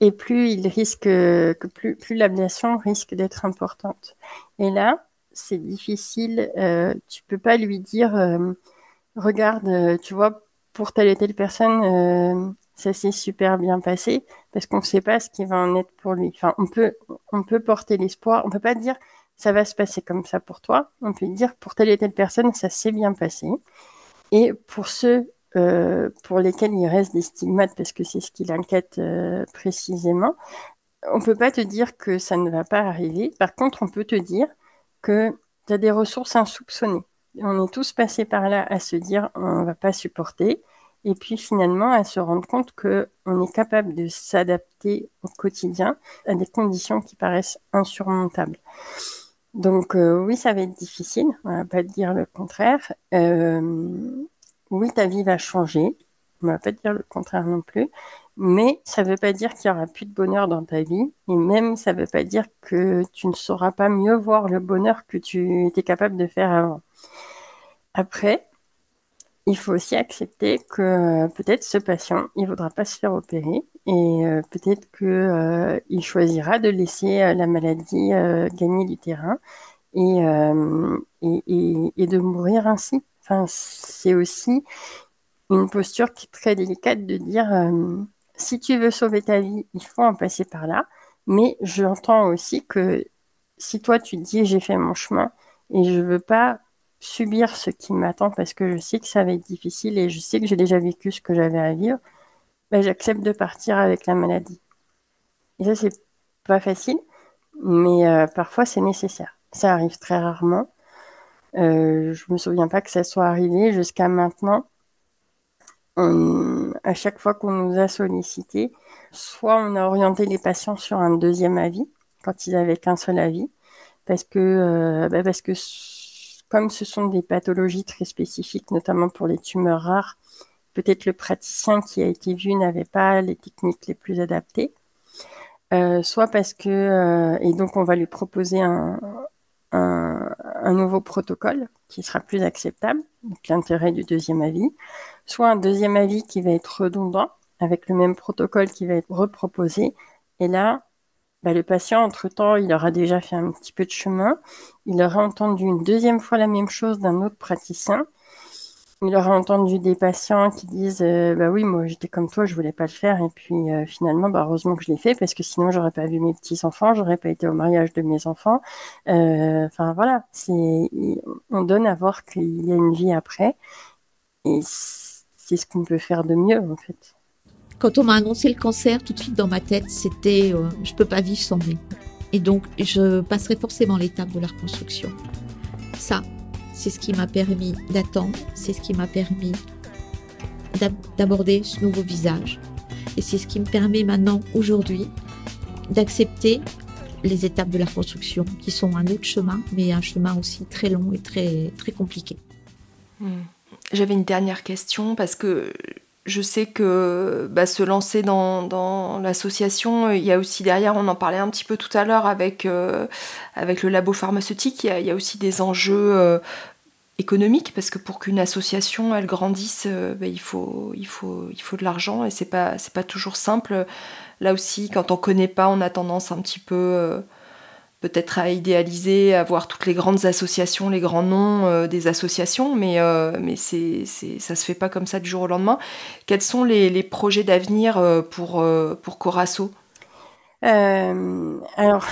et plus il risque que plus, plus l'ablation risque d'être importante. Et là, c'est difficile. Euh, tu peux pas lui dire, regarde, tu vois, pour telle et telle personne, ça s'est super bien passé parce qu'on ne sait pas ce qui va en être pour lui. On peut, porter l'espoir. On peut pas dire ça va se passer comme ça pour toi. On peut dire pour telle et telle personne ça s'est bien passé. Et pour ceux euh, pour lesquels il reste des stigmates parce que c'est ce qui l'inquiète euh, précisément, on peut pas te dire que ça ne va pas arriver. Par contre, on peut te dire que tu as des ressources insoupçonnées. On est tous passés par là à se dire on va pas supporter et puis finalement à se rendre compte qu'on est capable de s'adapter au quotidien à des conditions qui paraissent insurmontables. Donc euh, oui, ça va être difficile, on va pas dire le contraire. Euh, oui, ta vie va changer, on va pas dire le contraire non plus, mais ça ne veut pas dire qu'il n'y aura plus de bonheur dans ta vie, et même ça ne veut pas dire que tu ne sauras pas mieux voir le bonheur que tu étais capable de faire avant. Après, il faut aussi accepter que euh, peut-être ce patient, il ne voudra pas se faire opérer et euh, peut-être qu'il euh, choisira de laisser la maladie gagner du terrain et, de mourir ainsi. C'est aussi une posture qui est très délicate de dire si tu veux sauver ta vie, il faut en passer par là. Mais j'entends aussi que si toi tu dis j'ai fait mon chemin et je veux pas subir ce qui m'attend parce que je sais que ça va être difficile et je sais que j'ai déjà vécu ce que j'avais à vivre, ben, j'accepte de partir avec la maladie. Et ça, c'est pas facile, mais euh, parfois c'est nécessaire. Ça arrive très rarement. Euh, je me souviens pas que ça soit arrivé jusqu'à maintenant. à chaque fois qu'on nous a sollicité, soit on a orienté les patients sur un deuxième avis quand ils avaient qu'un seul avis, parce que euh, ben, parce que comme ce sont des pathologies très spécifiques, notamment pour les tumeurs rares, peut-être le praticien qui a été vu n'avait pas les techniques les plus adaptées, euh, soit parce que, euh, et donc on va lui proposer un, nouveau protocole qui sera plus acceptable, donc l'intérêt du deuxième avis, soit un deuxième avis qui va être redondant, avec le même protocole qui va être reproposé, et là, bah, le patient, entre-temps, il aura déjà fait un petit peu de chemin. Il aura entendu une deuxième fois la même chose d'un autre praticien. Il aura entendu des patients qui disent euh, bah oui moi j'étais comme toi je voulais pas le faire. Et puis euh, finalement bah, heureusement que je l'ai fait parce que sinon j'aurais pas vu mes petits enfants j'aurais pas été au mariage de mes enfants. Euh, enfin voilà. C'est on donne à voir qu'il y a une vie après. Et c'est ce qu'on peut faire de mieux en fait quand on m'a annoncé le cancer, tout de suite dans ma tête, c'était euh, je peux pas vivre sans lui. Et donc, je passerai forcément l'étape de la reconstruction. Ça, c'est ce qui m'a permis d'attendre, c'est ce qui m'a permis d'aborder ce nouveau visage. Et c'est ce qui me permet maintenant, aujourd'hui, d'accepter les étapes de la reconstruction, qui sont un autre chemin, mais un chemin aussi très long et très, très compliqué. Hmm. J'avais une dernière question parce que je sais que bah, se lancer dans, l'association, il y a aussi derrière, on en parlait un petit peu tout à l'heure avec, euh, avec le labo pharmaceutique, il y a, aussi des enjeux euh, économiques parce que pour qu'une association elle grandisse, euh, bah, il, faut, il, faut, il faut de l'argent et c'est pas, pas toujours simple. Là aussi, quand on connaît pas, on a tendance un petit peu peut-être à idéaliser, à voir toutes les grandes associations, les grands noms euh, des associations, mais, euh, mais ça se fait pas comme ça du jour au lendemain. Quels sont les, projets d'avenir euh, pour, pour Corasso? Alors,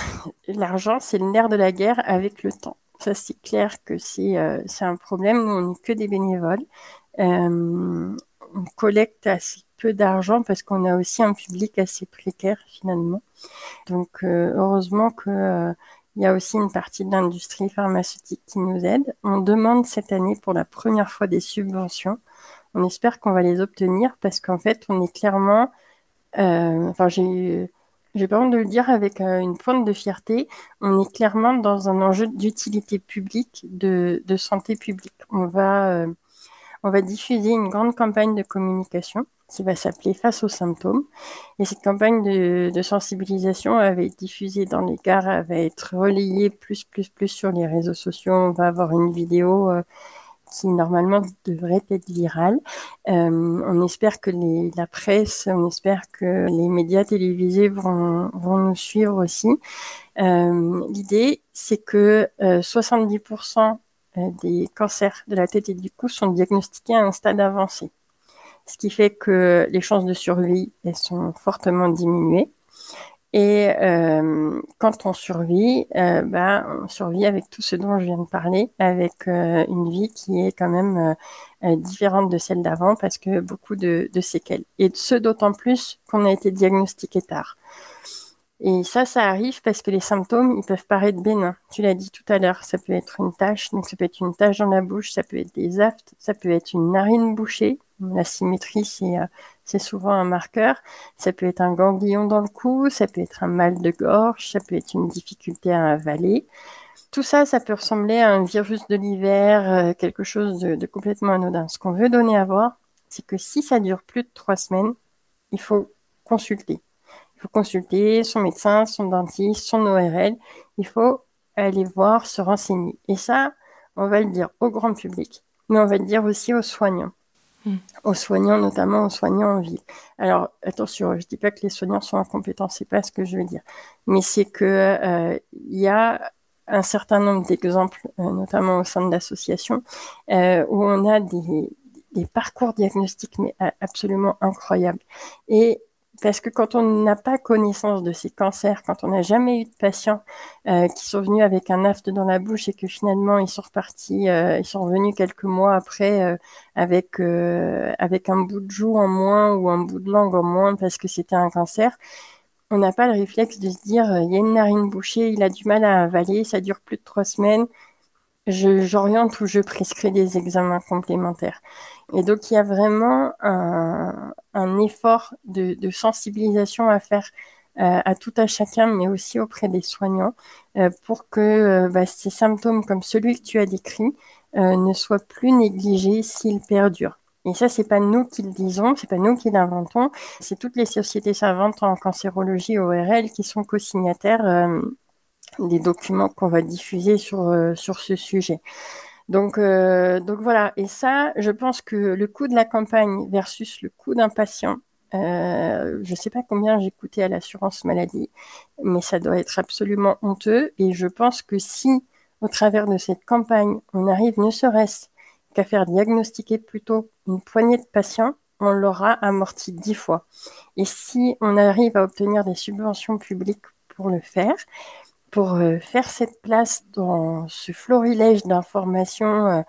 l'argent, c'est le nerf de la guerre avec le temps. Ça, c'est clair que c'est, c'est un problème. Nous, on n'est que des bénévoles. on collecte assez peu d'argent parce qu'on a aussi un public assez précaire finalement. Donc euh, heureusement que euh, y a aussi une partie de l'industrie pharmaceutique qui nous aide. On demande cette année pour la première fois des subventions. On espère qu'on va les obtenir parce qu'en fait, on est clairement, euh, enfin j'ai j'ai pas honte de le dire avec une pointe de fierté, on est clairement dans un enjeu d'utilité publique, de, santé publique. On va, on va diffuser une grande campagne de communication qui va s'appeler Face aux symptômes. Et cette campagne de, sensibilisation avait été diffusée dans les gares, elle va être relayée plus, plus, plus sur les réseaux sociaux. On va avoir une vidéo euh, qui normalement devrait être virale. Euh, on espère que la presse, on espère que les médias télévisés vont, vont nous suivre aussi. Euh, l'idée, c'est que 70% des cancers de la tête et du cou sont diagnostiqués à un stade avancé ce qui fait que les chances de survie elles sont fortement diminuées. Et euh, quand on survit, euh, ben, on survit avec tout ce dont je viens de parler, avec euh, une vie qui est quand même différente de celle d'avant parce que beaucoup de, séquelles. Et ce d'autant plus qu'on a été diagnostiqué tard. Et ça, ça arrive parce que les symptômes, ils peuvent paraître bénins. Tu l'as dit tout à l'heure, ça peut être une tache, donc ça peut être une tache dans la bouche, ça peut être des aftes, ça peut être une narine bouchée. La symétrie, c'est euh, souvent un marqueur. Ça peut être un ganglion dans le cou, ça peut être un mal de gorge, ça peut être une difficulté à avaler. Tout ça, ça peut ressembler à un virus de l'hiver, euh, quelque chose de complètement anodin. Ce qu'on veut donner à voir, c'est que si ça dure plus de trois semaines, il faut consulter. Faut consulter son médecin, son dentiste, son ORL. Il faut aller voir, se renseigner. Et ça, on va le dire au grand public, mais on va le dire aussi aux soignants. Hmm. Aux soignants, notamment aux soignants en ville. Alors, attention, je dis pas que les soignants sont incompétents, c'est pas ce que je veux dire. Mais c'est que euh, y a un certain nombre d'exemples, euh, notamment au sein de l'association, euh, où on a des, des parcours diagnostiques mais absolument incroyables. Et parce que quand on n'a pas connaissance de ces cancers, quand on n'a jamais eu de patients euh, qui sont venus avec un afte dans la bouche et que finalement ils sont repartis, euh, ils sont revenus quelques mois après euh, avec avec un bout de joue en moins ou un bout de langue en moins parce que c'était un cancer, on n'a pas le réflexe de se dire il y a une narine bouchée, il a du mal à avaler, ça dure plus de trois semaines, j'oriente ou je prescris des examens complémentaires. Et donc, il y a vraiment un, effort de, sensibilisation à faire euh, à tout à chacun, mais aussi auprès des soignants, euh, pour que euh, bah, ces symptômes comme celui que tu as décrit ne soient plus négligés s'ils perdurent. Et ça, c'est pas nous qui le disons, c'est pas nous qui l'inventons, c'est toutes les sociétés savantes en cancérologie ORL qui sont co-signataires des documents qu'on va diffuser sur, euh, ce sujet. Donc, euh, donc voilà, et ça, je pense que le coût de la campagne versus le coût d'un patient, euh, je ne sais pas combien j'ai coûté à l'assurance maladie, mais ça doit être absolument honteux. Et je pense que si, au travers de cette campagne, on arrive ne serait-ce qu'à faire diagnostiquer plutôt une poignée de patients, on l'aura amorti dix fois. Et si on arrive à obtenir des subventions publiques pour le faire, pour euh, faire cette place dans ce florilège d'informations euh,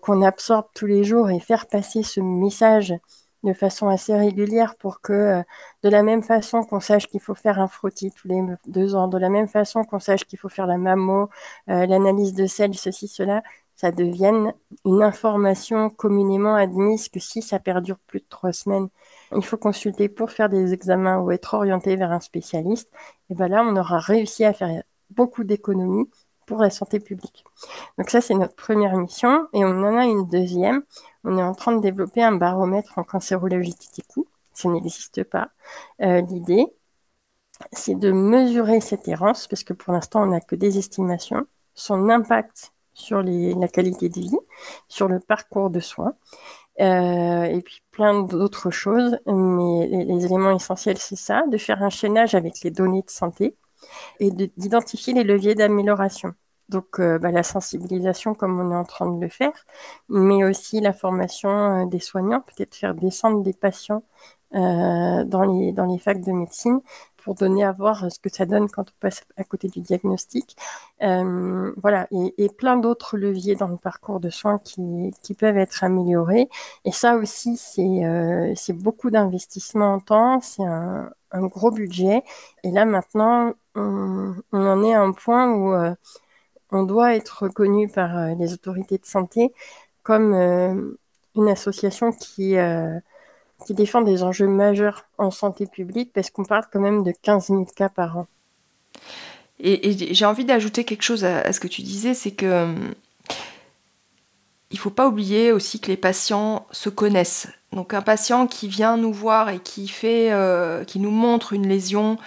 qu'on absorbe tous les jours et faire passer ce message de façon assez régulière pour que, euh, de la même façon qu'on sache qu'il faut faire un frottis tous les deux ans, de la même façon qu'on sache qu'il faut faire la mammo, l'analyse de sel, ceci, cela, ça devienne une information communément admise que si ça perdure plus de trois semaines, il faut consulter pour faire des examens ou être orienté vers un spécialiste. Et ben là, on aura réussi à faire beaucoup d'économies pour la santé publique. Donc ça, c'est notre première mission. Et on en a une deuxième. On est en train de développer un baromètre en cancérologie coûts. Ça n'existe pas. Euh, L'idée, c'est de mesurer cette errance, parce que pour l'instant, on n'a que des estimations, son impact sur la qualité de vie, sur le parcours de soins, euh, et puis plein d'autres choses. Mais les, les éléments essentiels, c'est ça, de faire un chaînage avec les données de santé et d'identifier les leviers d'amélioration. Donc euh, bah, la sensibilisation comme on est en train de le faire, mais aussi la formation euh, des soignants, peut-être faire descendre des patients euh, dans, les, dans les facs de médecine pour donner à voir ce que ça donne quand on passe à côté du diagnostic. Euh, voilà, et, plein d'autres leviers dans le parcours de soins qui, peuvent être améliorés. Et ça aussi, c'est euh, beaucoup d'investissement en temps, c'est un, gros budget. Et là maintenant, on, en est à un point où euh, on doit être reconnu par euh, les autorités de santé comme euh, une association qui, euh, qui défend des enjeux majeurs en santé publique parce qu'on parle quand même de 15 000 cas par an. Et, j'ai envie d'ajouter quelque chose à, à, ce que tu disais, c'est que hum, il faut pas oublier aussi que les patients se connaissent. Donc un patient qui vient nous voir et qui fait, euh, qui nous montre une lésion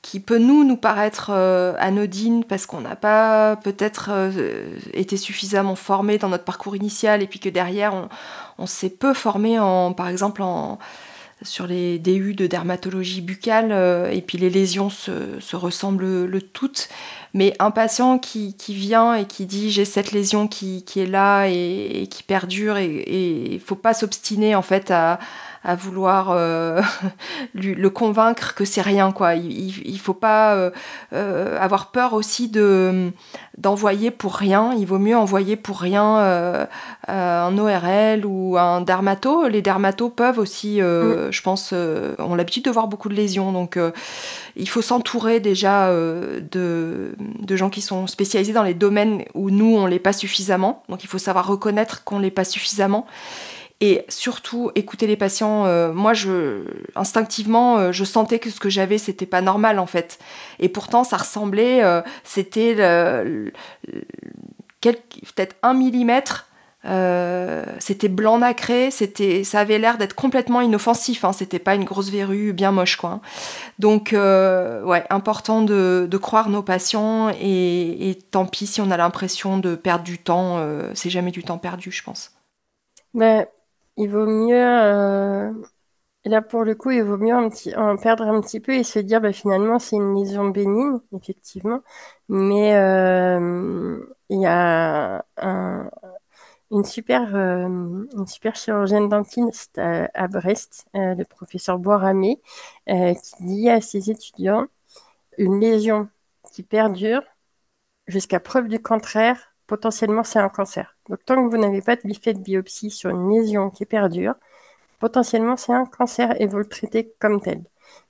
qui peut nous nous paraître euh, anodine parce qu'on n'a pas peut-être euh, été suffisamment formé dans notre parcours initial et puis que derrière on, on s'est peu formé en par exemple en sur les DU de dermatologie buccale euh, et puis les lésions se, se ressemblent le toutes. Mais un patient qui, vient et qui dit j'ai cette lésion qui, est là et, et qui perdure et il faut pas s'obstiner en fait à, à vouloir euh, le convaincre que c'est rien quoi. Il, il, faut pas euh, euh, avoir peur aussi de d'envoyer pour rien. Il vaut mieux envoyer pour rien un ORL ou un dermato. Les dermatos peuvent aussi, mm. je pense, ont l'habitude de voir beaucoup de lésions, donc il faut s'entourer déjà de, de gens qui sont spécialisés dans les domaines où nous on l'est pas suffisamment. Donc il faut savoir reconnaître qu'on l'est pas suffisamment et surtout écouter les patients. Euh, moi, je instinctivement, euh, je sentais que ce que j'avais, c'était pas normal en fait. Et pourtant, ça ressemblait, euh, c'était peut-être un millimètre. c'était blanc nacré, c'était, ça avait l'air d'être complètement inoffensif. Hein, c'était pas une grosse verrue bien moche, quoi. Hein. Donc, ouais, important de, croire nos patients et, tant pis si on a l'impression de perdre du temps. c'est jamais du temps perdu, je pense. Mais il vaut mieux, euh, là pour le coup, il vaut mieux en perdre un petit peu et se dire, bah, finalement, c'est une lésion bénigne, effectivement, mais euh, il y a une super, euh, une super chirurgienne dentiste à, Brest, le professeur Boiramé, qui dit à ses étudiants, une lésion qui perdure jusqu'à preuve du contraire potentiellement c'est un cancer. Donc tant que vous n'avez pas de fait de biopsie sur une lésion qui perdure, potentiellement c'est un cancer et vous le traitez comme tel.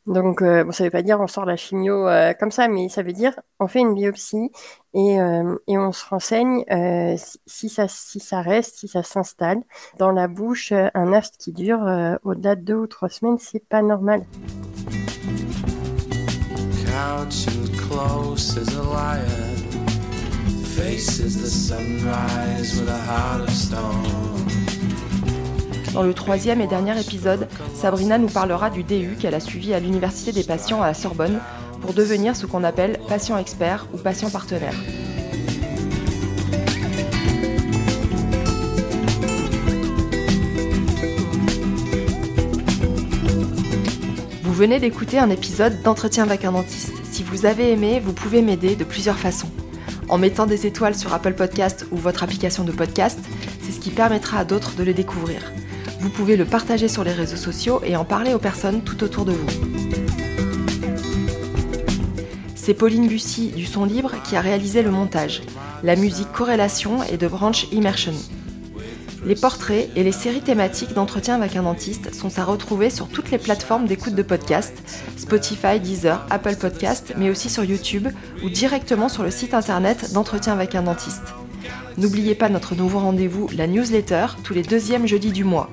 Donc euh, bon, ça ne veut pas dire on sort la chimio euh, comme ça, mais ça veut dire on fait une biopsie et, euh, et on se renseigne si, ça, si ça reste, si ça s'installe. Dans la bouche, un afte qui dure au-delà de deux ou trois semaines, c'est pas normal. Dans le troisième et dernier épisode, Sabrina nous parlera du DU qu'elle a suivi à l'Université des patients à la Sorbonne pour devenir ce qu'on appelle patient expert ou patient partenaire. Vous venez d'écouter un épisode d'Entretien avec un dentiste. Si vous avez aimé, vous pouvez m'aider de plusieurs façons en mettant des étoiles sur Apple Podcast ou votre application de podcast, c'est ce qui permettra à d'autres de le découvrir. Vous pouvez le partager sur les réseaux sociaux et en parler aux personnes tout autour de vous. C'est Pauline Bussy du Son Libre qui a réalisé le montage. La musique Corrélation est de Branch Immersion. Les portraits et les séries thématiques d'entretien avec un dentiste sont à retrouver sur toutes les plateformes d'écoute de podcast, Spotify, Deezer, Apple Podcast, mais aussi sur YouTube ou directement sur le site internet d'entretien avec un dentiste. N'oubliez pas notre nouveau rendez-vous, la newsletter, tous les deuxièmes jeudis du mois.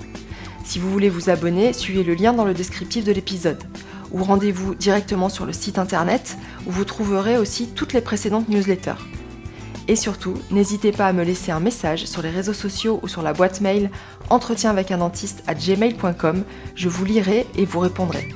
Si vous voulez vous abonner, suivez le lien dans le descriptif de l'épisode. Ou rendez-vous directement sur le site internet où vous trouverez aussi toutes les précédentes newsletters. Et surtout, n'hésitez pas à me laisser un message sur les réseaux sociaux ou sur la boîte mail entretien avec un dentiste à gmail.com. Je vous lirai et vous répondrai.